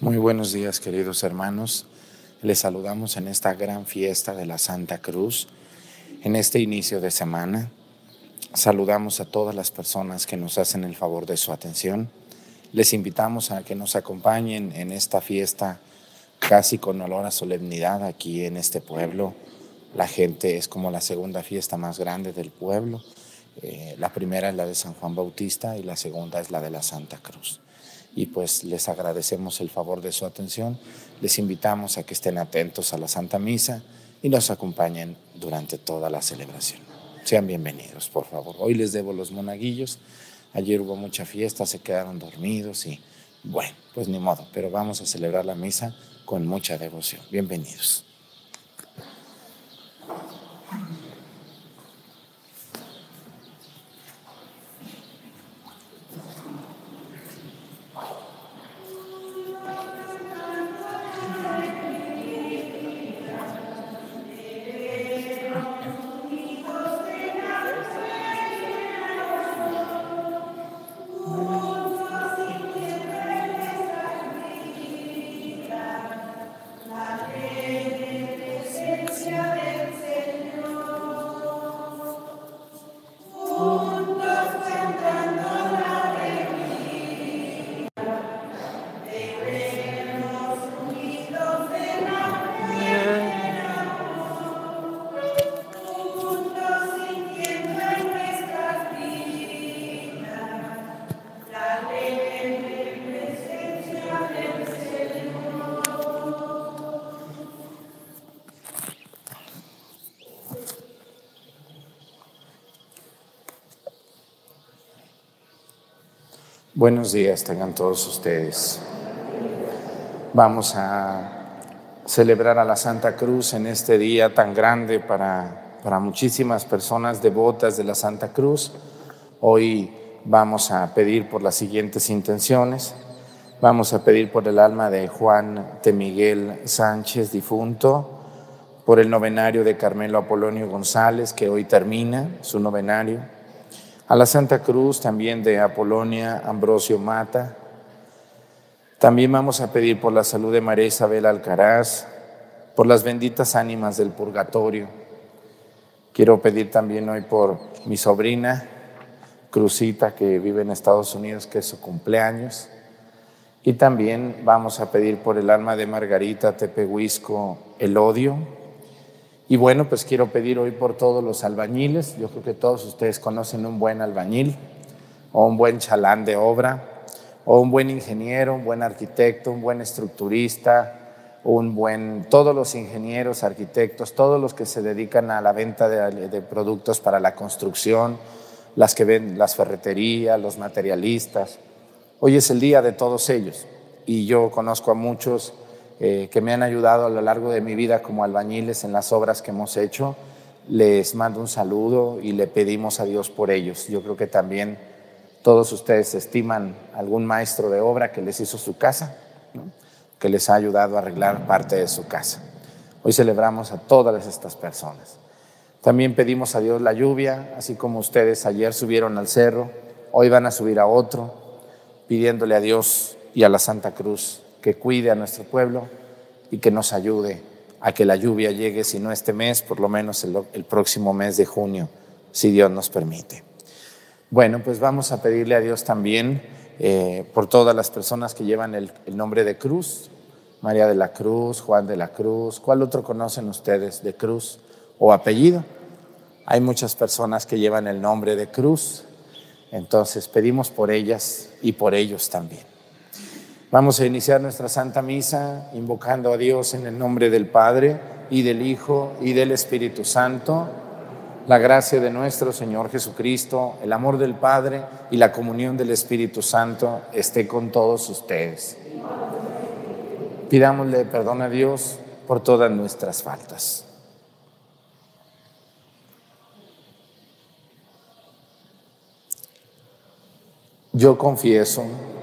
Muy buenos días, queridos hermanos. Les saludamos en esta gran fiesta de la Santa Cruz, en este inicio de semana. Saludamos a todas las personas que nos hacen el favor de su atención. Les invitamos a que nos acompañen en esta fiesta casi con olor a solemnidad aquí en este pueblo. La gente es como la segunda fiesta más grande del pueblo. Eh, la primera es la de San Juan Bautista y la segunda es la de la Santa Cruz y pues les agradecemos el favor de su atención. Les invitamos a que estén atentos a la Santa Misa y nos acompañen durante toda la celebración. Sean bienvenidos, por favor. Hoy les debo los monaguillos. Ayer hubo mucha fiesta, se quedaron dormidos y bueno, pues ni modo, pero vamos a celebrar la misa con mucha devoción. Bienvenidos. Buenos días tengan todos ustedes. Vamos a celebrar a la Santa Cruz en este día tan grande para, para muchísimas personas devotas de la Santa Cruz. Hoy vamos a pedir por las siguientes intenciones. Vamos a pedir por el alma de Juan de Miguel Sánchez, difunto, por el novenario de Carmelo Apolonio González, que hoy termina su novenario a la Santa Cruz también de Apolonia Ambrosio Mata. También vamos a pedir por la salud de María Isabel Alcaraz, por las benditas ánimas del purgatorio. Quiero pedir también hoy por mi sobrina, Cruzita, que vive en Estados Unidos, que es su cumpleaños. Y también vamos a pedir por el alma de Margarita Tepehuisco el odio, y bueno, pues quiero pedir hoy por todos los albañiles. Yo creo que todos ustedes conocen un buen albañil o un buen chalán de obra o un buen ingeniero, un buen arquitecto, un buen estructurista, un buen, todos los ingenieros, arquitectos, todos los que se dedican a la venta de, de productos para la construcción, las que ven las ferreterías, los materialistas. Hoy es el día de todos ellos y yo conozco a muchos eh, que me han ayudado a lo largo de mi vida como albañiles en las obras que hemos hecho. Les mando un saludo y le pedimos a Dios por ellos. Yo creo que también todos ustedes estiman algún maestro de obra que les hizo su casa, que les ha ayudado a arreglar parte de su casa. Hoy celebramos a todas estas personas. También pedimos a Dios la lluvia, así como ustedes ayer subieron al cerro, hoy van a subir a otro, pidiéndole a Dios y a la Santa Cruz que cuide a nuestro pueblo y que nos ayude a que la lluvia llegue, si no este mes, por lo menos el, próximo mes de junio, si Dios nos permite. Bueno, pues vamos a pedirle a Dios también eh, por todas las personas que llevan el, el, nombre de Cruz, María de la Cruz, Juan de la Cruz, ¿cuál otro conocen ustedes de Cruz o apellido? Hay muchas personas que llevan el nombre de Cruz, entonces pedimos por ellas y por ellos también. Vamos a iniciar nuestra Santa Misa invocando a Dios en el nombre del Padre y del Hijo y del Espíritu Santo. La gracia de nuestro Señor Jesucristo, el amor del Padre y la comunión del Espíritu Santo esté con todos ustedes. Pidámosle perdón a Dios por todas nuestras faltas. Yo confieso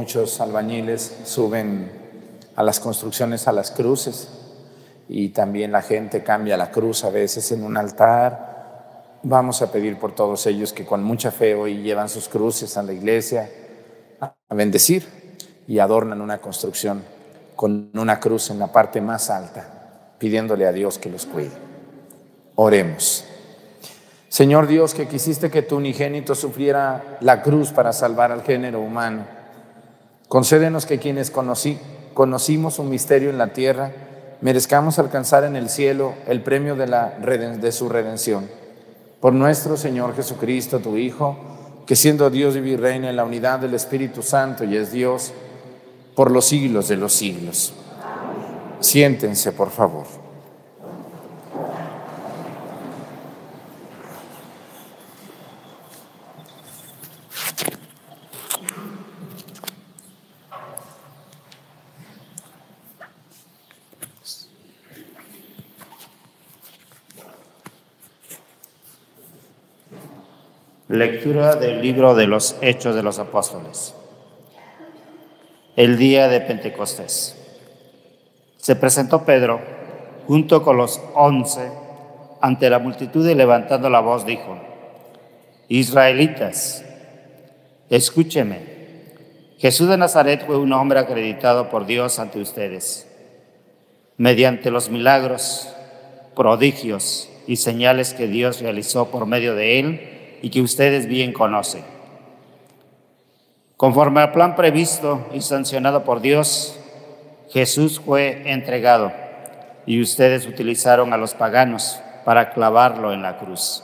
Muchos albañiles suben a las construcciones a las cruces y también la gente cambia la cruz a veces en un altar. Vamos a pedir por todos ellos que con mucha fe hoy llevan sus cruces a la iglesia a bendecir y adornan una construcción con una cruz en la parte más alta, pidiéndole a Dios que los cuide. Oremos. Señor Dios, que quisiste que tu unigénito sufriera la cruz para salvar al género humano Concédenos que quienes conocí, conocimos un misterio en la tierra, merezcamos alcanzar en el cielo el premio de, la, de su redención. por nuestro Señor Jesucristo, tu Hijo, que siendo Dios y reina en la unidad del Espíritu Santo y es Dios por los siglos de los siglos. Siéntense, por favor. Lectura del libro de los Hechos de los Apóstoles. El día de Pentecostés. Se presentó Pedro junto con los once ante la multitud y levantando la voz dijo, Israelitas, escúcheme, Jesús de Nazaret fue un hombre acreditado por Dios ante ustedes, mediante los milagros, prodigios y señales que Dios realizó por medio de él y que ustedes bien conocen. Conforme al plan previsto y sancionado por Dios, Jesús fue entregado y ustedes utilizaron a los paganos para clavarlo en la cruz.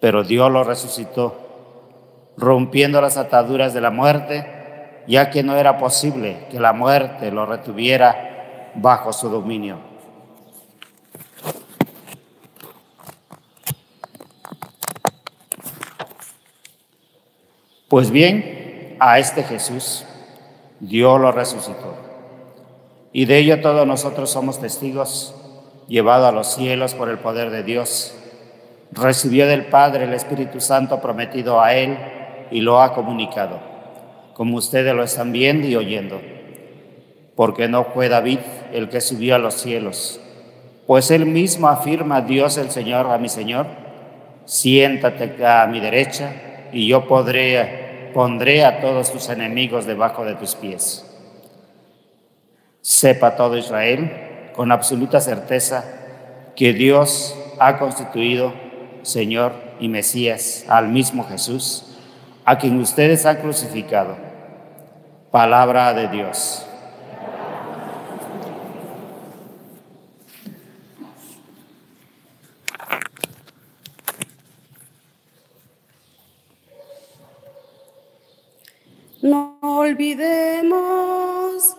Pero Dios lo resucitó, rompiendo las ataduras de la muerte, ya que no era posible que la muerte lo retuviera bajo su dominio. Pues bien, a este Jesús Dios lo resucitó. Y de ello todos nosotros somos testigos, llevado a los cielos por el poder de Dios. Recibió del Padre el Espíritu Santo prometido a él y lo ha comunicado, como ustedes lo están viendo y oyendo. Porque no fue David el que subió a los cielos, pues él mismo afirma Dios el Señor a mi Señor, siéntate a mi derecha y yo podré pondré a todos tus enemigos debajo de tus pies. Sepa todo Israel con absoluta certeza que Dios ha constituido Señor y Mesías al mismo Jesús, a quien ustedes han crucificado. Palabra de Dios. No olvidemos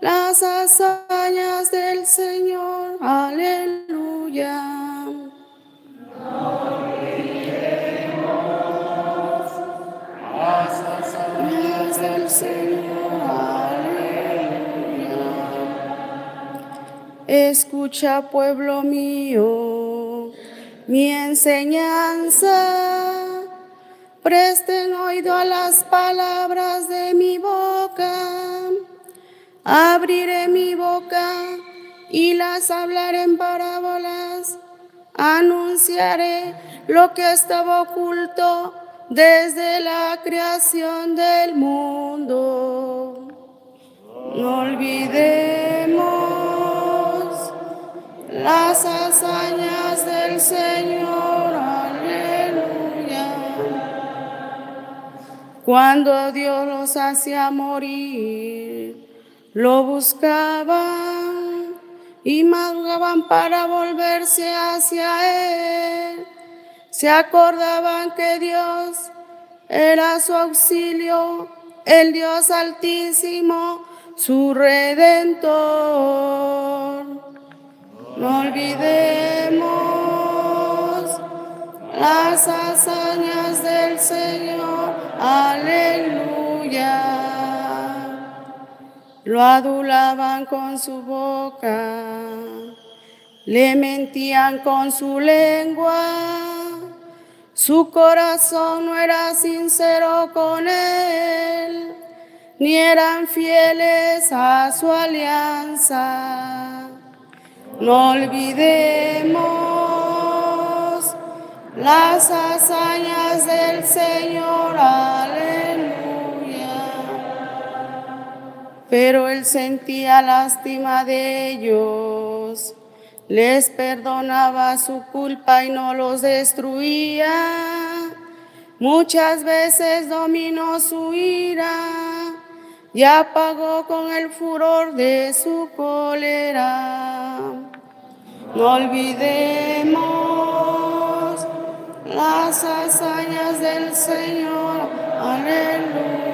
las hazañas del Señor. Aleluya. No olvidemos las hazañas del Señor. Aleluya. Escucha, pueblo mío, mi enseñanza Presten oído a las palabras de mi boca. Abriré mi boca y las hablaré en parábolas. Anunciaré lo que estaba oculto desde la creación del mundo. No olvidemos las hazañas del Señor. Cuando Dios los hacía morir, lo buscaban y madrugaban para volverse hacia Él. Se acordaban que Dios era su auxilio, el Dios altísimo, su redentor. No olvidemos las hazañas del Señor aleluya. Lo adulaban con su boca, le mentían con su lengua. Su corazón no era sincero con él, ni eran fieles a su alianza. No olvidemos las hazañas del Señor, aleluya. Pero él sentía lástima de ellos, les perdonaba su culpa y no los destruía. Muchas veces dominó su ira y apagó con el furor de su cólera. No olvidemos las hazañas del Señor. Aleluya.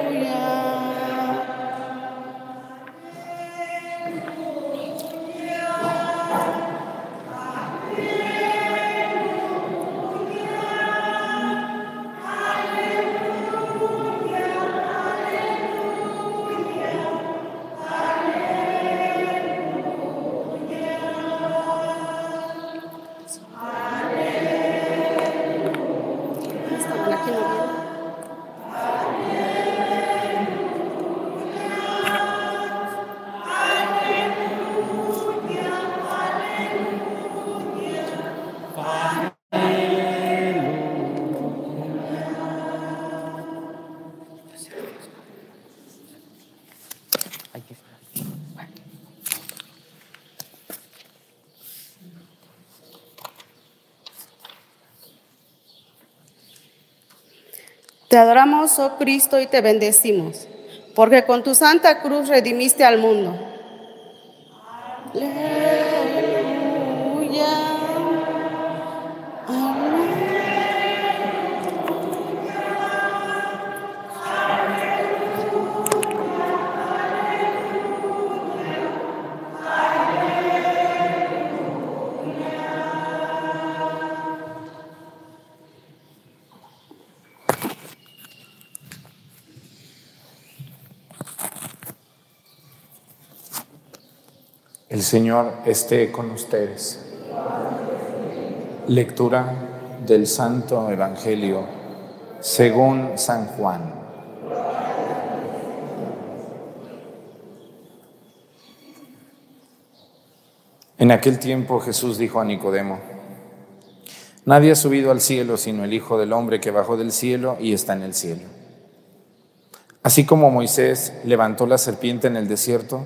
Te adoramos, oh Cristo, y te bendecimos, porque con tu santa cruz redimiste al mundo. Señor esté con ustedes. Lectura del Santo Evangelio según San Juan. En aquel tiempo Jesús dijo a Nicodemo, Nadie ha subido al cielo sino el Hijo del Hombre que bajó del cielo y está en el cielo. Así como Moisés levantó la serpiente en el desierto,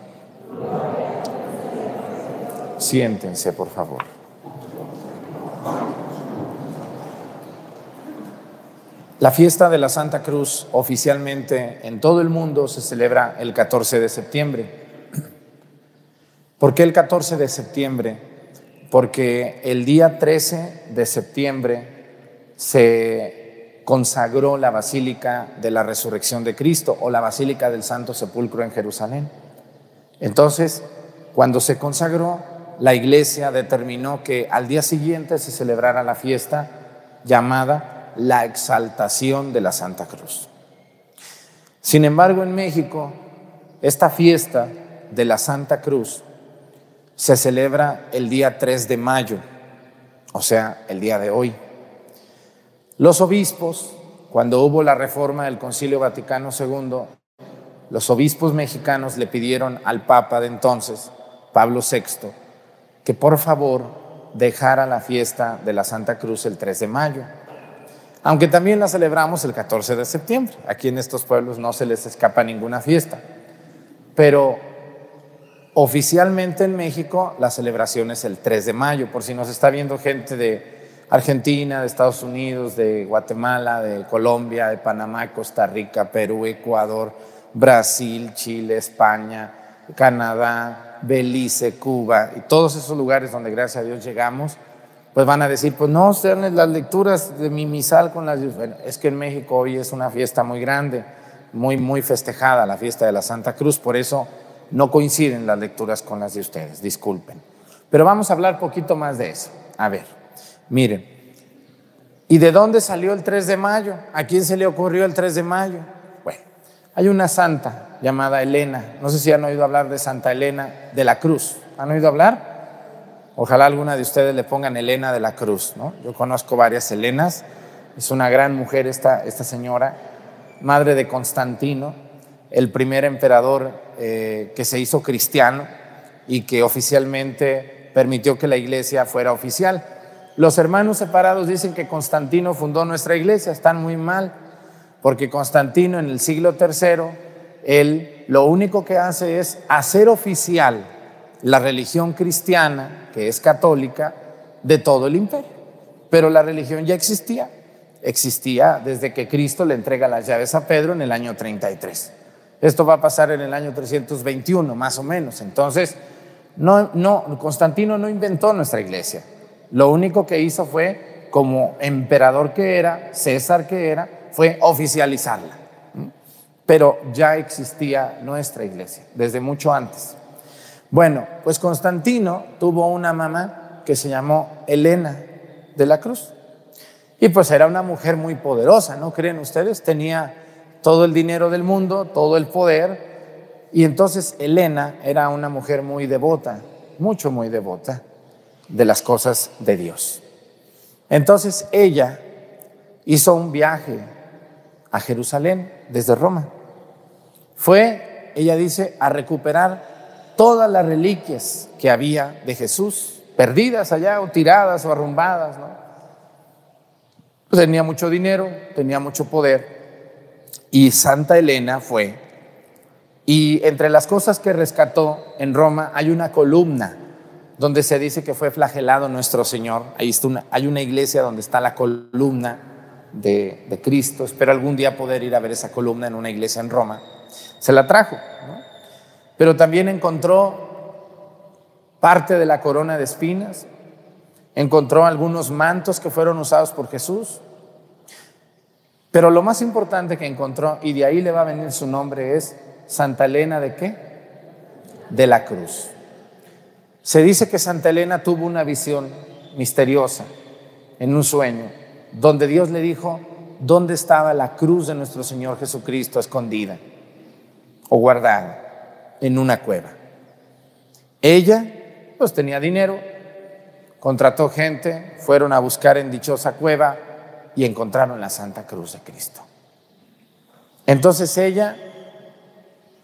Siéntense, por favor. La fiesta de la Santa Cruz oficialmente en todo el mundo se celebra el 14 de septiembre. ¿Por qué el 14 de septiembre? Porque el día 13 de septiembre se consagró la Basílica de la Resurrección de Cristo o la Basílica del Santo Sepulcro en Jerusalén. Entonces, cuando se consagró, la iglesia determinó que al día siguiente se celebrara la fiesta llamada la exaltación de la Santa Cruz. Sin embargo, en México, esta fiesta de la Santa Cruz se celebra el día 3 de mayo, o sea, el día de hoy. Los obispos, cuando hubo la reforma del Concilio Vaticano II, los obispos mexicanos le pidieron al Papa de entonces, Pablo VI, que por favor dejara la fiesta de la Santa Cruz el 3 de mayo, aunque también la celebramos el 14 de septiembre. Aquí en estos pueblos no se les escapa ninguna fiesta, pero oficialmente en México la celebración es el 3 de mayo, por si nos está viendo gente de Argentina, de Estados Unidos, de Guatemala, de Colombia, de Panamá, Costa Rica, Perú, Ecuador, Brasil, Chile, España, Canadá, Belice, Cuba y todos esos lugares donde gracias a Dios llegamos, pues van a decir, pues no, ustedes las lecturas de mi misal con las... Bueno, es que en México hoy es una fiesta muy grande, muy, muy festejada, la fiesta de la Santa Cruz, por eso no coinciden las lecturas con las de ustedes, disculpen. Pero vamos a hablar poquito más de eso. A ver, miren, ¿y de dónde salió el 3 de mayo? ¿A quién se le ocurrió el 3 de mayo? Bueno, hay una santa llamada Elena, no sé si han oído hablar de Santa Elena de la Cruz, ¿han oído hablar? Ojalá alguna de ustedes le pongan Elena de la Cruz, ¿no? Yo conozco varias Helenas, es una gran mujer esta, esta señora, madre de Constantino, el primer emperador eh, que se hizo cristiano y que oficialmente permitió que la iglesia fuera oficial. Los hermanos separados dicen que Constantino fundó nuestra iglesia, están muy mal, porque Constantino en el siglo III, él lo único que hace es hacer oficial la religión cristiana, que es católica, de todo el imperio. Pero la religión ya existía, existía desde que Cristo le entrega las llaves a Pedro en el año 33. Esto va a pasar en el año 321, más o menos. Entonces, no, no, Constantino no inventó nuestra iglesia. Lo único que hizo fue, como emperador que era, César que era, fue oficializarla. Pero ya existía nuestra iglesia desde mucho antes. Bueno, pues Constantino tuvo una mamá que se llamó Elena de la Cruz. Y pues era una mujer muy poderosa, ¿no creen ustedes? Tenía todo el dinero del mundo, todo el poder. Y entonces Elena era una mujer muy devota, mucho, muy devota de las cosas de Dios. Entonces ella hizo un viaje a Jerusalén desde Roma. Fue, ella dice, a recuperar todas las reliquias que había de Jesús, perdidas allá o tiradas o arrumbadas. Tenía mucho dinero, tenía mucho poder y Santa Elena fue. Y entre las cosas que rescató en Roma hay una columna donde se dice que fue flagelado nuestro Señor. Hay una iglesia donde está la columna de, Cristo. Espero algún día poder ir a ver esa columna en una iglesia en Roma. Se la trajo, pero también encontró parte de la corona de espinas, encontró algunos mantos que fueron usados por Jesús, pero lo más importante que encontró, y de ahí le va a venir su nombre, es Santa Elena de qué? De la cruz. Se dice que Santa Elena tuvo una visión misteriosa en un sueño, donde Dios le dijo dónde estaba la cruz de nuestro Señor Jesucristo escondida o guardada en una cueva. Ella, pues tenía dinero, contrató gente, fueron a buscar en dichosa cueva y encontraron la Santa Cruz de Cristo. Entonces ella,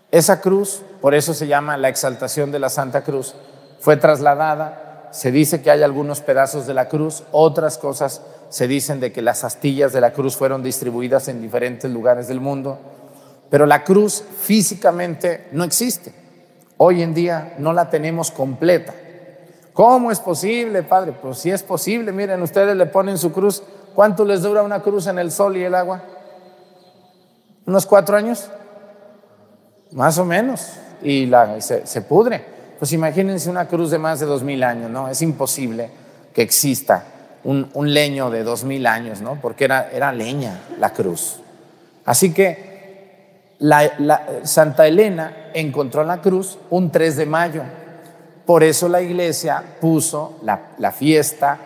esa cruz, por eso se llama la exaltación de la Santa Cruz, fue trasladada, se dice que hay algunos pedazos de la cruz, otras cosas se dicen de que las astillas de la cruz fueron distribuidas en diferentes lugares del mundo, pero la cruz físicamente no existe. Hoy en día no la tenemos completa. ¿Cómo es posible, Padre? Pues si es posible, miren, ustedes le ponen su cruz ¿Cuánto les dura una cruz en el sol y el agua? ¿Unos cuatro años? Más o menos. Y la, se, pudre. Pues imagínense una cruz de más de dos mil años, ¿no? Es imposible que exista un, leño de dos mil años, ¿no? Porque era, era leña la cruz. Así que la, Santa Elena encontró la cruz un 3 de mayo. Por eso la iglesia puso la, la fiesta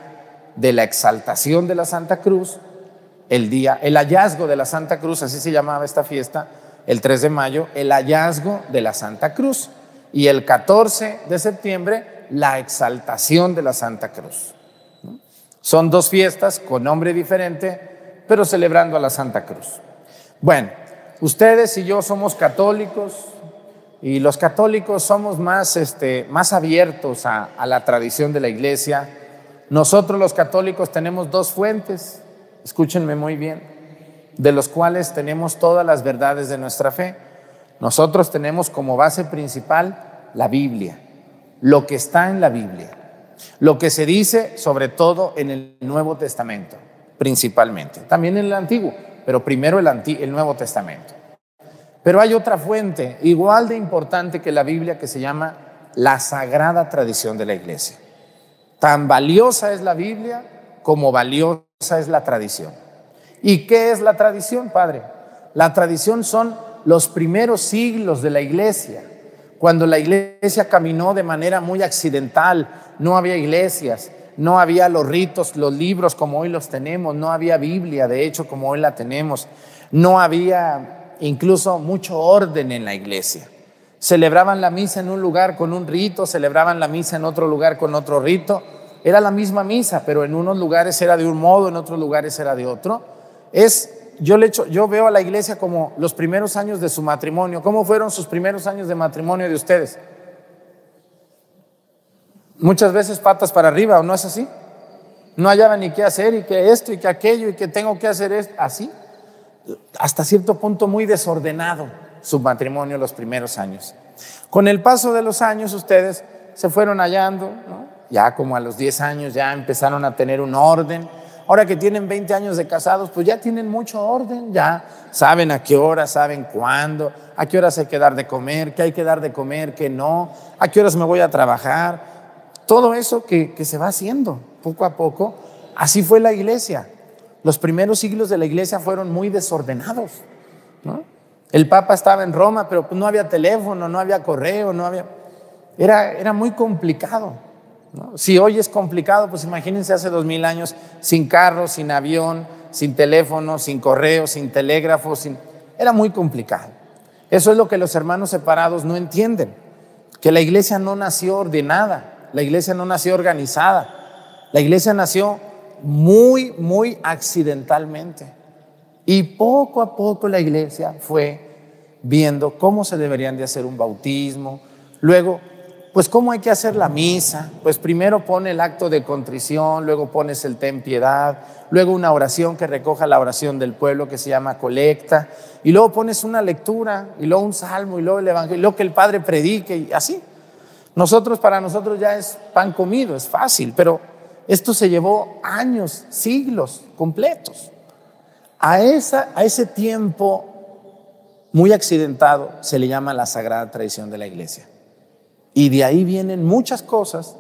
de la exaltación de la Santa Cruz, el día, el hallazgo de la Santa Cruz, así se llamaba esta fiesta, el 3 de mayo, el hallazgo de la Santa Cruz. Y el 14 de septiembre, la exaltación de la Santa Cruz. Son dos fiestas con nombre diferente, pero celebrando a la Santa Cruz. Bueno, ustedes y yo somos católicos y los católicos somos más, este, más abiertos a, a la tradición de la iglesia nosotros los católicos tenemos dos fuentes, escúchenme muy bien, de los cuales tenemos todas las verdades de nuestra fe. Nosotros tenemos como base principal la Biblia, lo que está en la Biblia, lo que se dice sobre todo en el Nuevo Testamento, principalmente, también en el Antiguo, pero primero el, Nuevo Testamento. Pero hay otra fuente igual de importante que la Biblia que se llama la sagrada tradición de la iglesia. Tan valiosa es la Biblia como valiosa es la tradición. ¿Y qué es la tradición, Padre? La tradición son los primeros siglos de la iglesia, cuando la iglesia caminó de manera muy accidental, no había iglesias, no había los ritos, los libros como hoy los tenemos, no había Biblia, de hecho, como hoy la tenemos, no había incluso mucho orden en la iglesia. Celebraban la misa en un lugar con un rito, celebraban la misa en otro lugar con otro rito. Era la misma misa, pero en unos lugares era de un modo, en otros lugares era de otro. Es, yo, le echo, yo veo a la iglesia como los primeros años de su matrimonio. ¿Cómo fueron sus primeros años de matrimonio de ustedes? Muchas veces patas para arriba, ¿o no es así? No hallaba ni qué hacer y que esto y que aquello y que tengo que hacer esto. Así. hasta cierto punto muy desordenado su matrimonio los primeros años. Con el paso de los años ustedes se fueron hallando, ya como a los 10 años ya empezaron a tener un orden. Ahora que tienen 20 años de casados, pues ya tienen mucho orden, ya saben a qué hora, saben cuándo, a qué horas hay que dar de comer, qué hay que dar de comer, qué no, a qué horas me voy a trabajar. Todo eso que, que se va haciendo poco a poco, así fue la iglesia. Los primeros siglos de la iglesia fueron muy desordenados. El Papa estaba en Roma, pero no había teléfono, no había correo, no había... Era, era muy complicado. Si hoy es complicado, pues imagínense hace dos mil años, sin carro, sin avión, sin teléfono, sin correo, sin telégrafo, sin... era muy complicado. Eso es lo que los hermanos separados no entienden, que la iglesia no nació ordenada, la iglesia no nació organizada, la iglesia nació muy, muy accidentalmente. Y poco a poco la iglesia fue viendo cómo se deberían de hacer un bautismo, luego, pues cómo hay que hacer la misa, pues primero pone el acto de contrición, luego pones el ten piedad, luego una oración que recoja la oración del pueblo que se llama colecta, y luego pones una lectura, y luego un salmo, y luego el evangelio, y luego que el Padre predique, y así. Nosotros, para nosotros ya es pan comido, es fácil, pero esto se llevó años, siglos completos. A, esa, a ese tiempo muy accidentado se le llama la sagrada tradición de la iglesia. Y de ahí vienen muchas cosas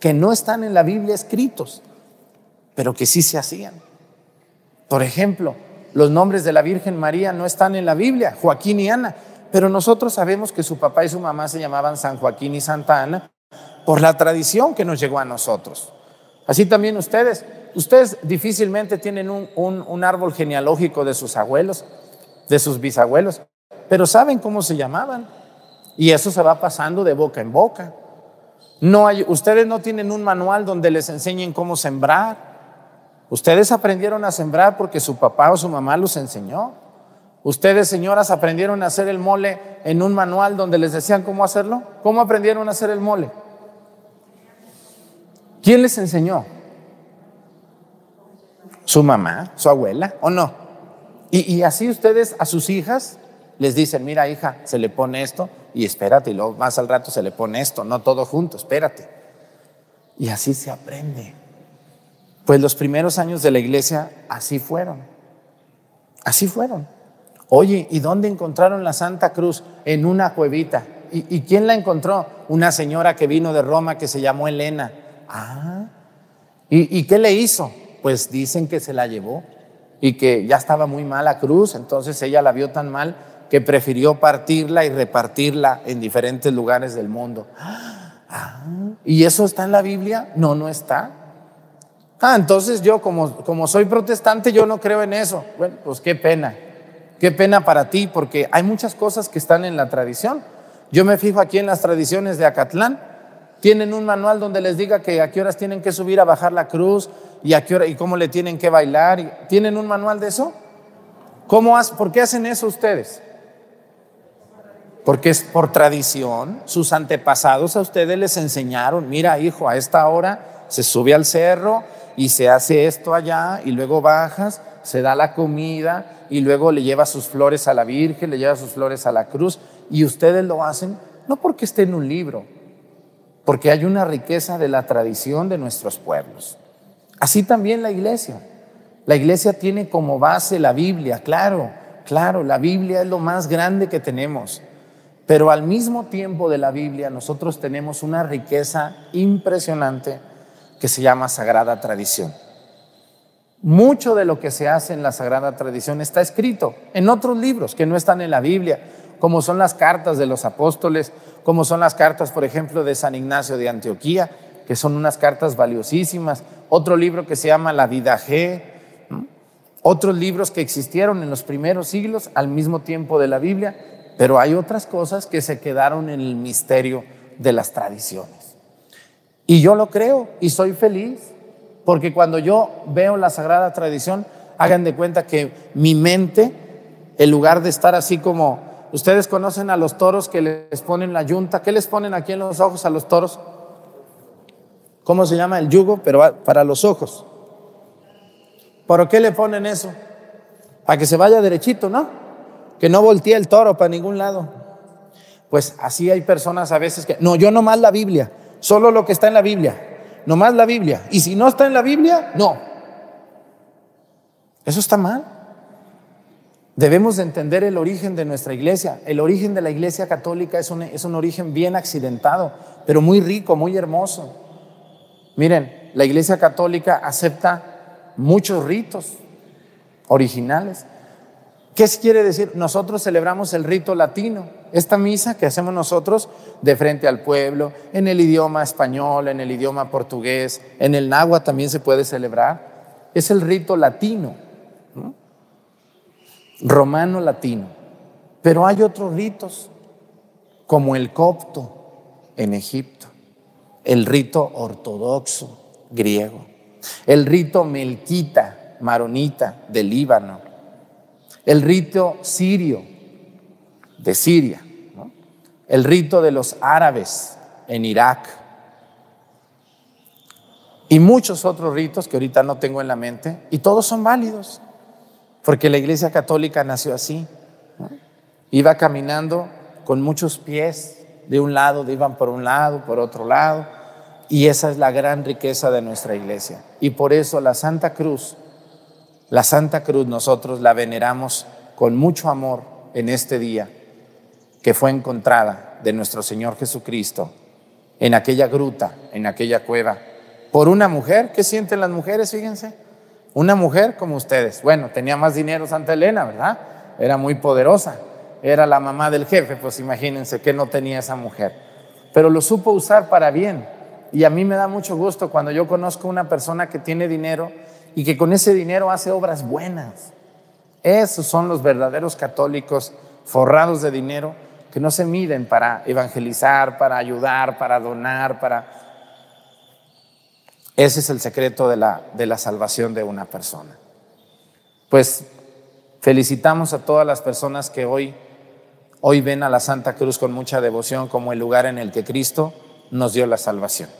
que no están en la Biblia escritos, pero que sí se hacían. Por ejemplo, los nombres de la Virgen María no están en la Biblia, Joaquín y Ana, pero nosotros sabemos que su papá y su mamá se llamaban San Joaquín y Santa Ana por la tradición que nos llegó a nosotros. Así también ustedes, Ustedes difícilmente tienen un, árbol genealógico de sus abuelos, de sus bisabuelos, pero saben cómo se llamaban. Y eso se va pasando de boca en boca. No hay, ustedes no tienen un manual donde les enseñen cómo sembrar. Ustedes aprendieron a sembrar porque su papá o su mamá los enseñó. Ustedes, señoras, aprendieron a hacer el mole en un manual donde les decían cómo hacerlo. ¿Cómo aprendieron a hacer el mole? ¿Quién les enseñó? su mamá, su abuela, ¿o no? Y, así ustedes a sus hijas les dicen, mira hija, se le pone esto y espérate, y luego más al rato se le pone esto, no todo junto, espérate. Y así se aprende. Pues los primeros años de la iglesia así fueron. Así fueron. Oye, ¿y dónde encontraron la Santa Cruz? En una cuevita. ¿Y, ¿Y, quién la encontró? Una señora que vino de Roma que se llamó Elena. Ah, ¿y, y qué le hizo? pues dicen que se la llevó y que ya estaba muy mala cruz, entonces ella la vio tan mal que prefirió partirla y repartirla en diferentes lugares del mundo. Ah, ¿Y eso está en la Biblia? No, no está. Ah, entonces yo como, como soy protestante, yo no creo en eso. Bueno, pues qué pena, qué pena para ti, porque hay muchas cosas que están en la tradición. Yo me fijo aquí en las tradiciones de Acatlán, tienen un manual donde les diga que a qué horas tienen que subir a bajar la cruz y a qué hora y cómo le tienen que bailar. ¿Tienen un manual de eso? ¿Cómo ¿Por qué hacen eso ustedes? Porque es por tradición. Sus antepasados a ustedes les enseñaron, mira hijo, a esta hora se sube al cerro y se hace esto allá y luego bajas, se da la comida y luego le lleva sus flores a la Virgen, le lleva sus flores a la cruz y ustedes lo hacen no porque esté en un libro, porque hay una riqueza de la tradición de nuestros pueblos. Así también la iglesia. La iglesia tiene como base la Biblia, claro, claro, la Biblia es lo más grande que tenemos. Pero al mismo tiempo de la Biblia nosotros tenemos una riqueza impresionante que se llama sagrada tradición. Mucho de lo que se hace en la sagrada tradición está escrito en otros libros que no están en la Biblia, como son las cartas de los apóstoles, como son las cartas, por ejemplo, de San Ignacio de Antioquía, que son unas cartas valiosísimas, otro libro que se llama La Vida G, otros libros que existieron en los primeros siglos al mismo tiempo de la Biblia, pero hay otras cosas que se quedaron en el misterio de las tradiciones. Y yo lo creo y soy feliz, porque cuando yo veo la sagrada tradición, hagan de cuenta que mi mente, en lugar de estar así como Ustedes conocen a los toros que les ponen la yunta. ¿Qué les ponen aquí en los ojos a los toros? ¿Cómo se llama el yugo? Pero para los ojos. ¿Por qué le ponen eso? para que se vaya derechito, ¿no? Que no voltee el toro para ningún lado. Pues así hay personas a veces que, no, yo nomás la Biblia, solo lo que está en la Biblia, nomás la Biblia. Y si no está en la Biblia, no. Eso está mal. Debemos de entender el origen de nuestra iglesia. El origen de la iglesia católica es un, es un origen bien accidentado, pero muy rico, muy hermoso. Miren, la iglesia católica acepta muchos ritos originales. ¿Qué quiere decir? Nosotros celebramos el rito latino, esta misa que hacemos nosotros de frente al pueblo, en el idioma español, en el idioma portugués, en el náhuatl también se puede celebrar. Es el rito latino romano latino. Pero hay otros ritos, como el copto en Egipto, el rito ortodoxo griego, el rito melquita, maronita del Líbano, el rito sirio de Siria, el rito de los árabes en Irak y muchos otros ritos que ahorita no tengo en la mente y todos son válidos. Porque la iglesia católica nació así. Iba caminando con muchos pies, de un lado, iban por un lado, por otro lado. Y esa es la gran riqueza de nuestra iglesia. Y por eso la Santa Cruz, la Santa Cruz nosotros la veneramos con mucho amor en este día que fue encontrada de nuestro Señor Jesucristo en aquella gruta, en aquella cueva, por una mujer. ¿Qué sienten las mujeres? Fíjense una mujer como ustedes. Bueno, tenía más dinero Santa Elena, ¿verdad? Era muy poderosa. Era la mamá del jefe, pues imagínense que no tenía esa mujer. Pero lo supo usar para bien. Y a mí me da mucho gusto cuando yo conozco una persona que tiene dinero y que con ese dinero hace obras buenas. Esos son los verdaderos católicos forrados de dinero que no se miden para evangelizar, para ayudar, para donar, para ese es el secreto de la, de la salvación de una persona. Pues felicitamos a todas las personas que hoy, hoy ven a la Santa Cruz con mucha devoción como el lugar en el que Cristo nos dio la salvación.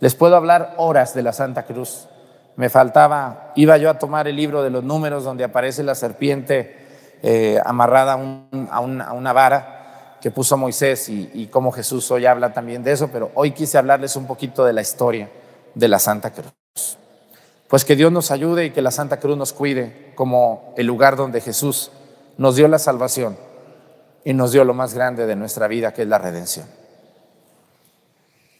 Les puedo hablar horas de la Santa Cruz. Me faltaba, iba yo a tomar el libro de los números donde aparece la serpiente eh, amarrada a, una vara que puso Moisés y, y cómo Jesús hoy habla también de eso, pero hoy quise hablarles un poquito de la historia de la Santa Cruz. Pues que Dios nos ayude y que la Santa Cruz nos cuide como el lugar donde Jesús nos dio la salvación y nos dio lo más grande de nuestra vida, que es la redención.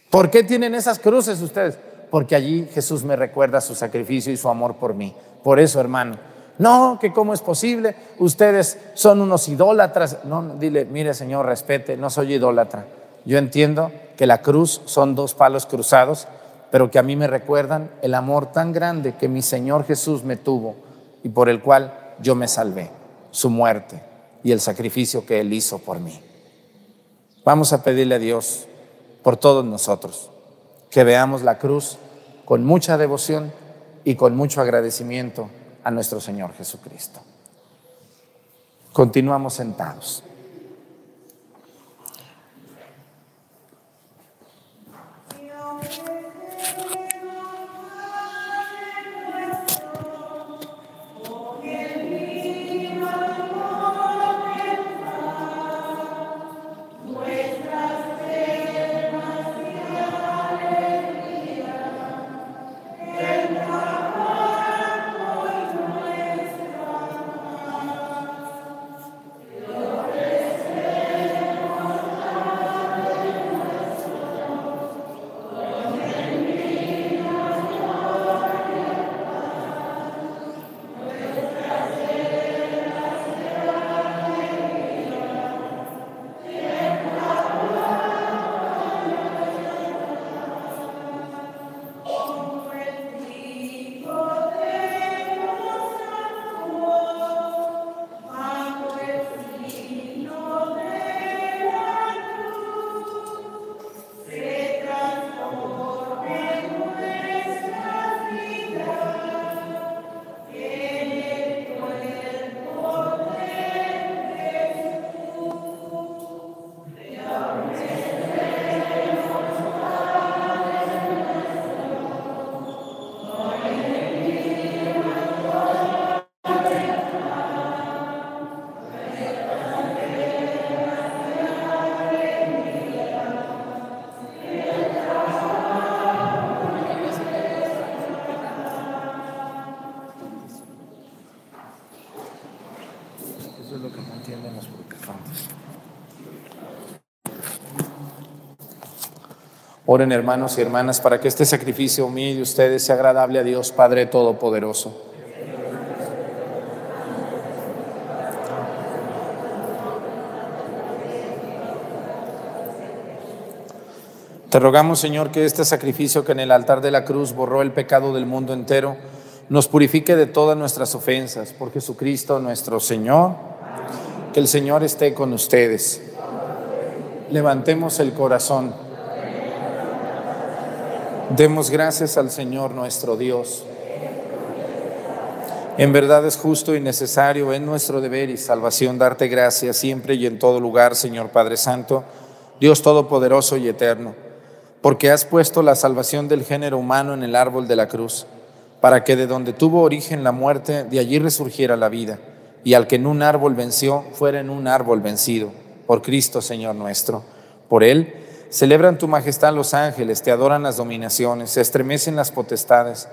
¿Por qué tienen esas cruces ustedes? Porque allí Jesús me recuerda su sacrificio y su amor por mí. Por eso, hermano, no, que cómo es posible, ustedes son unos idólatras. No, dile, mire Señor, respete, no soy idólatra. Yo entiendo que la cruz son dos palos cruzados pero que a mí me recuerdan el amor tan grande que mi Señor Jesús me tuvo y por el cual yo me salvé, su muerte y el sacrificio que Él hizo por mí. Vamos a pedirle a Dios por todos nosotros que veamos la cruz con mucha devoción y con mucho agradecimiento a nuestro Señor Jesucristo. Continuamos sentados. Oren hermanos y hermanas para que este sacrificio mío de ustedes sea agradable a Dios Padre Todopoderoso. Te rogamos, Señor, que este sacrificio que en el altar de la cruz borró el pecado del mundo entero, nos purifique de todas nuestras ofensas. Por Jesucristo nuestro Señor, que el Señor esté con ustedes. Levantemos el corazón. Demos gracias al Señor nuestro Dios. En verdad es justo y necesario, es nuestro deber y salvación darte gracias siempre y en todo lugar, Señor Padre Santo, Dios Todopoderoso y Eterno porque has puesto la salvación del género humano en el árbol de la cruz, para que de donde tuvo origen la muerte, de allí resurgiera la vida, y al que en un árbol venció, fuera en un árbol vencido, por Cristo Señor nuestro. Por él celebran tu majestad los ángeles, te adoran las dominaciones, se estremecen las potestades,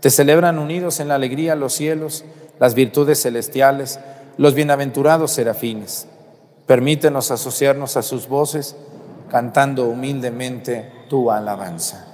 te celebran unidos en la alegría los cielos, las virtudes celestiales, los bienaventurados serafines. Permítenos asociarnos a sus voces, cantando humildemente tu alabanza.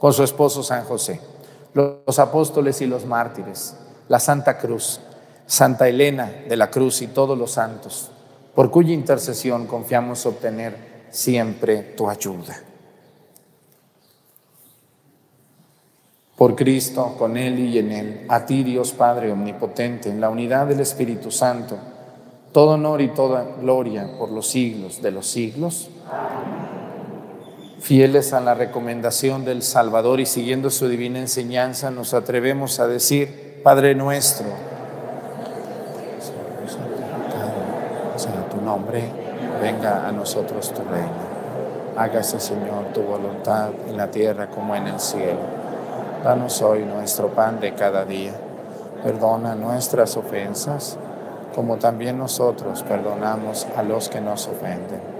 con su esposo San José, los apóstoles y los mártires, la Santa Cruz, Santa Elena de la Cruz y todos los santos, por cuya intercesión confiamos obtener siempre tu ayuda. Por Cristo, con Él y en Él, a ti Dios Padre Omnipotente, en la unidad del Espíritu Santo, todo honor y toda gloria por los siglos de los siglos. Fieles a la recomendación del Salvador y siguiendo su divina enseñanza, nos atrevemos a decir, Padre nuestro, sea tu nombre, venga a nosotros tu reino. Hágase, Señor, tu voluntad en la tierra como en el cielo. Danos hoy nuestro pan de cada día. Perdona nuestras ofensas, como también nosotros perdonamos a los que nos ofenden.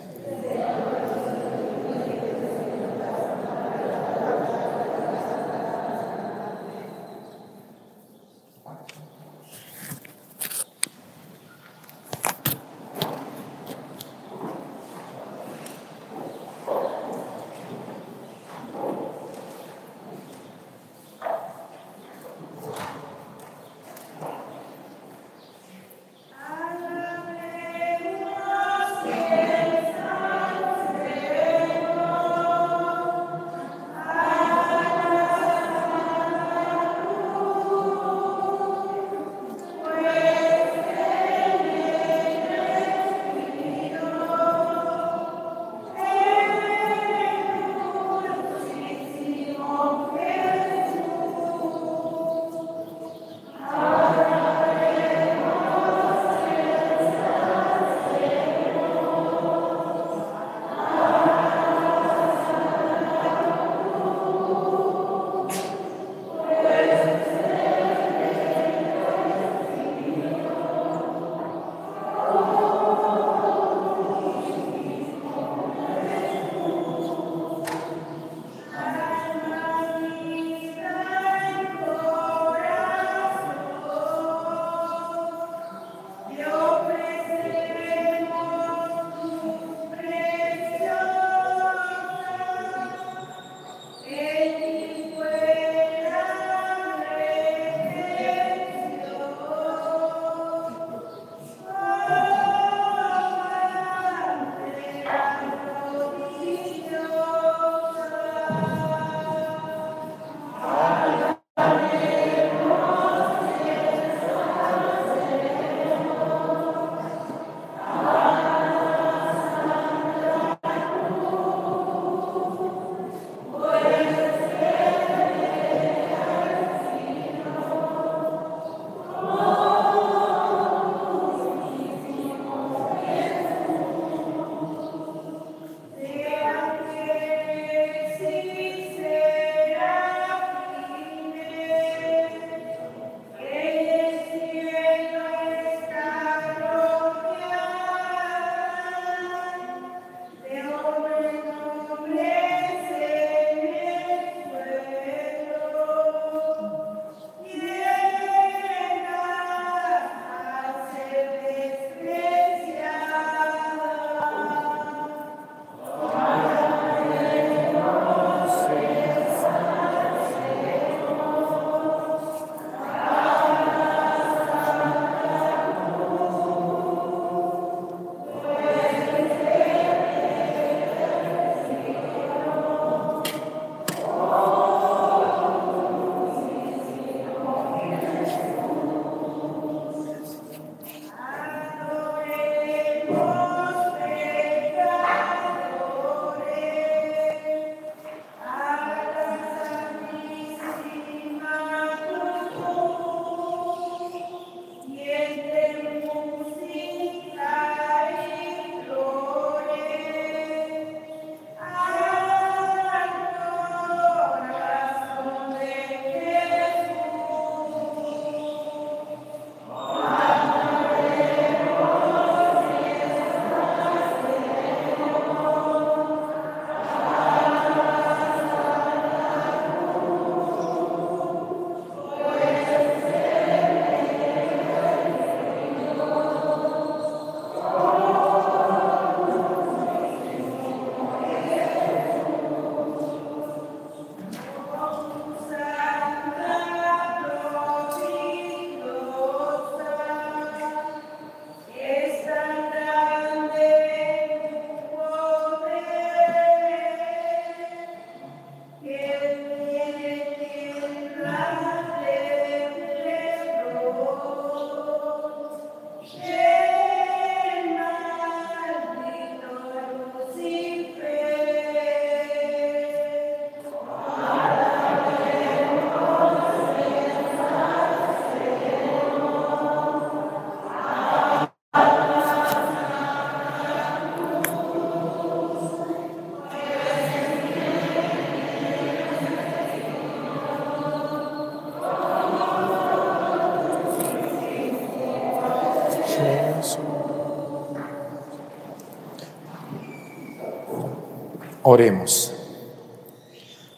Oremos.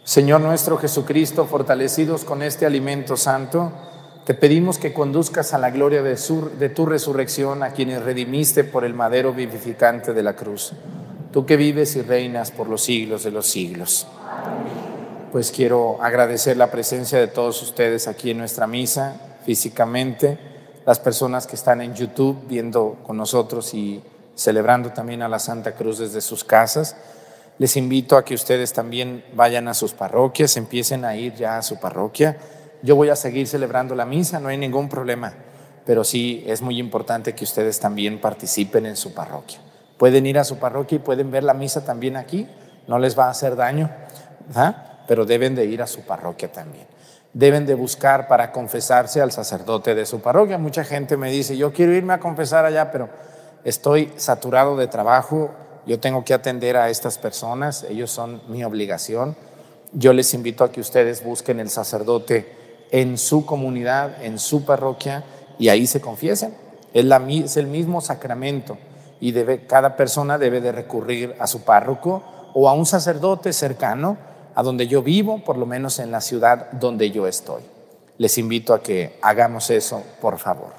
Señor nuestro Jesucristo, fortalecidos con este alimento santo, te pedimos que conduzcas a la gloria de, de, tu resurrección a quienes redimiste por el madero vivificante de la cruz, tú que vives y reinas por los siglos de los siglos. Pues quiero agradecer la presencia de todos ustedes aquí en nuestra misa, físicamente las personas que están en YouTube viendo con nosotros y celebrando también a la Santa Cruz desde sus casas. Les invito a que ustedes también vayan a sus parroquias, empiecen a ir ya a su parroquia yo voy a seguir celebrando la misa, no hay ningún problema, pero sí es muy importante que ustedes también participen en su parroquia. Pueden ir a su parroquia y pueden ver la misa también aquí, no les va a hacer daño, pero deben de ir a su parroquia también. Deben de buscar para confesarse al sacerdote de su parroquia. Mucha gente me dice, yo quiero irme a confesar allá, pero estoy saturado de trabajo, yo tengo que atender a estas personas, ellos son mi obligación. Yo les invito a que ustedes busquen el sacerdote en su comunidad, en su parroquia, y ahí se confiesen. Es, el mismo sacramento y cada persona debe de recurrir a su párroco o a un sacerdote cercano a donde yo vivo, por lo menos en la ciudad donde yo estoy. Les invito a que hagamos eso, por favor.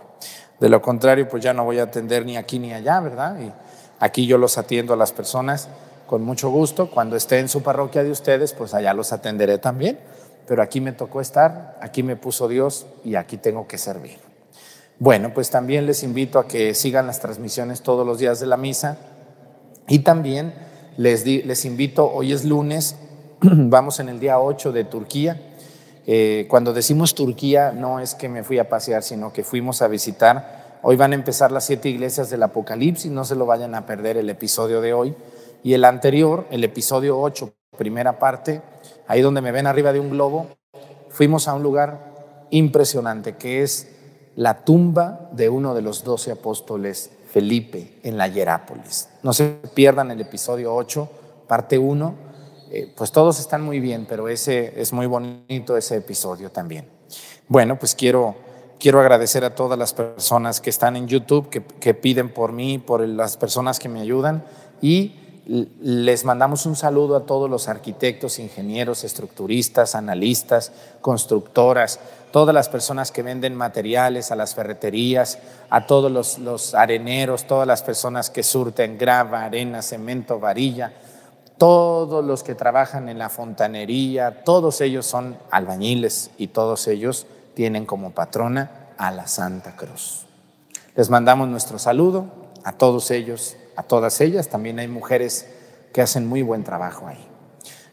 De lo contrario, pues ya no voy a atender ni aquí ni allá, ¿verdad? Y aquí yo los atiendo a las personas con mucho gusto. Cuando esté en su parroquia de ustedes, pues allá los atenderé también pero aquí me tocó estar, aquí me puso Dios y aquí tengo que servir. Bueno, pues también les invito a que sigan las transmisiones todos los días de la misa y también les, les invito, hoy es lunes, vamos en el día 8 de Turquía. Eh, cuando decimos Turquía no es que me fui a pasear, sino que fuimos a visitar. Hoy van a empezar las siete iglesias del Apocalipsis, no se lo vayan a perder el episodio de hoy. Y el anterior, el episodio 8, primera parte, ahí donde me ven arriba de un globo, fuimos a un lugar impresionante que es la tumba de uno de los doce apóstoles, Felipe, en la Hierápolis. No se pierdan el episodio 8, parte 1, eh, pues todos están muy bien, pero ese es muy bonito ese episodio también. Bueno, pues quiero, quiero agradecer a todas las personas que están en YouTube, que, que piden por mí, por las personas que me ayudan y les mandamos un saludo a todos los arquitectos, ingenieros, estructuristas, analistas, constructoras, todas las personas que venden materiales, a las ferreterías, a todos los, areneros, todas las personas que surten grava, arena, cemento, varilla, todos los que trabajan en la fontanería, todos ellos son albañiles y todos ellos tienen como patrona a la Santa Cruz. Les mandamos nuestro saludo a todos ellos a todas ellas. También hay mujeres que hacen muy buen trabajo ahí.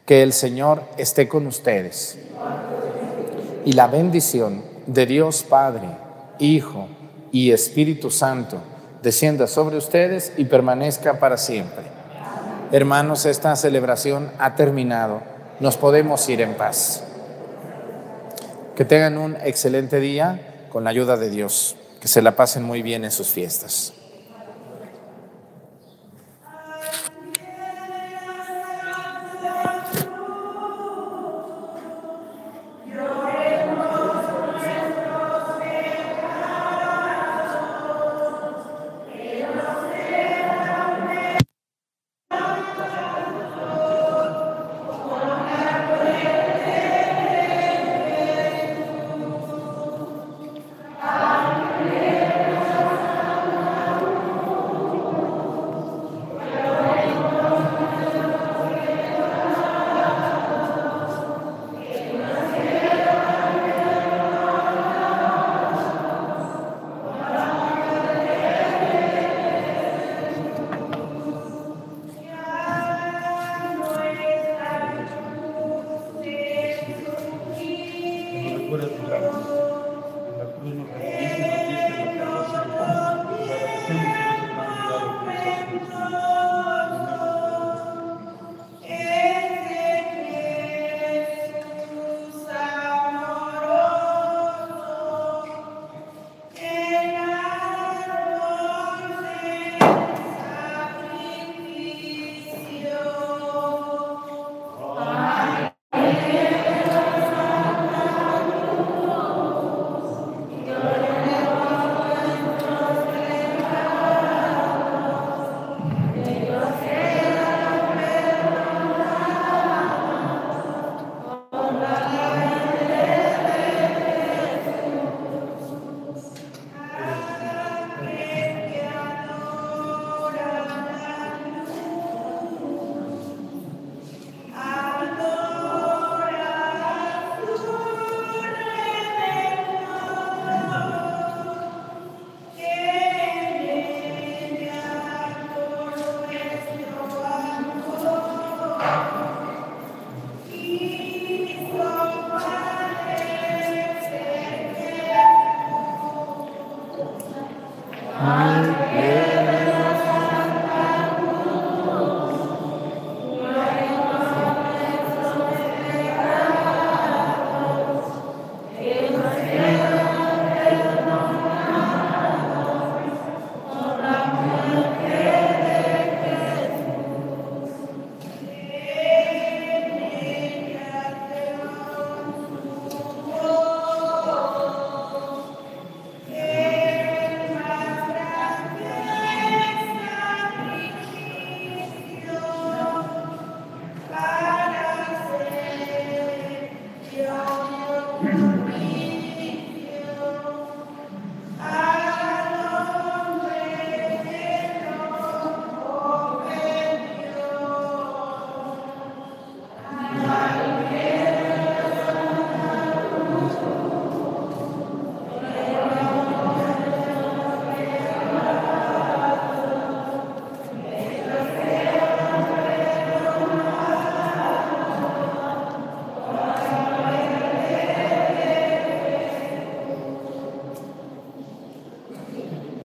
Que el Señor esté con ustedes. Y la bendición de Dios Padre, Hijo y Espíritu Santo descienda sobre ustedes y permanezca para siempre. Hermanos, esta celebración ha terminado. Nos podemos ir en paz. Que tengan un excelente día con la ayuda de Dios. Que se la pasen muy bien en sus fiestas.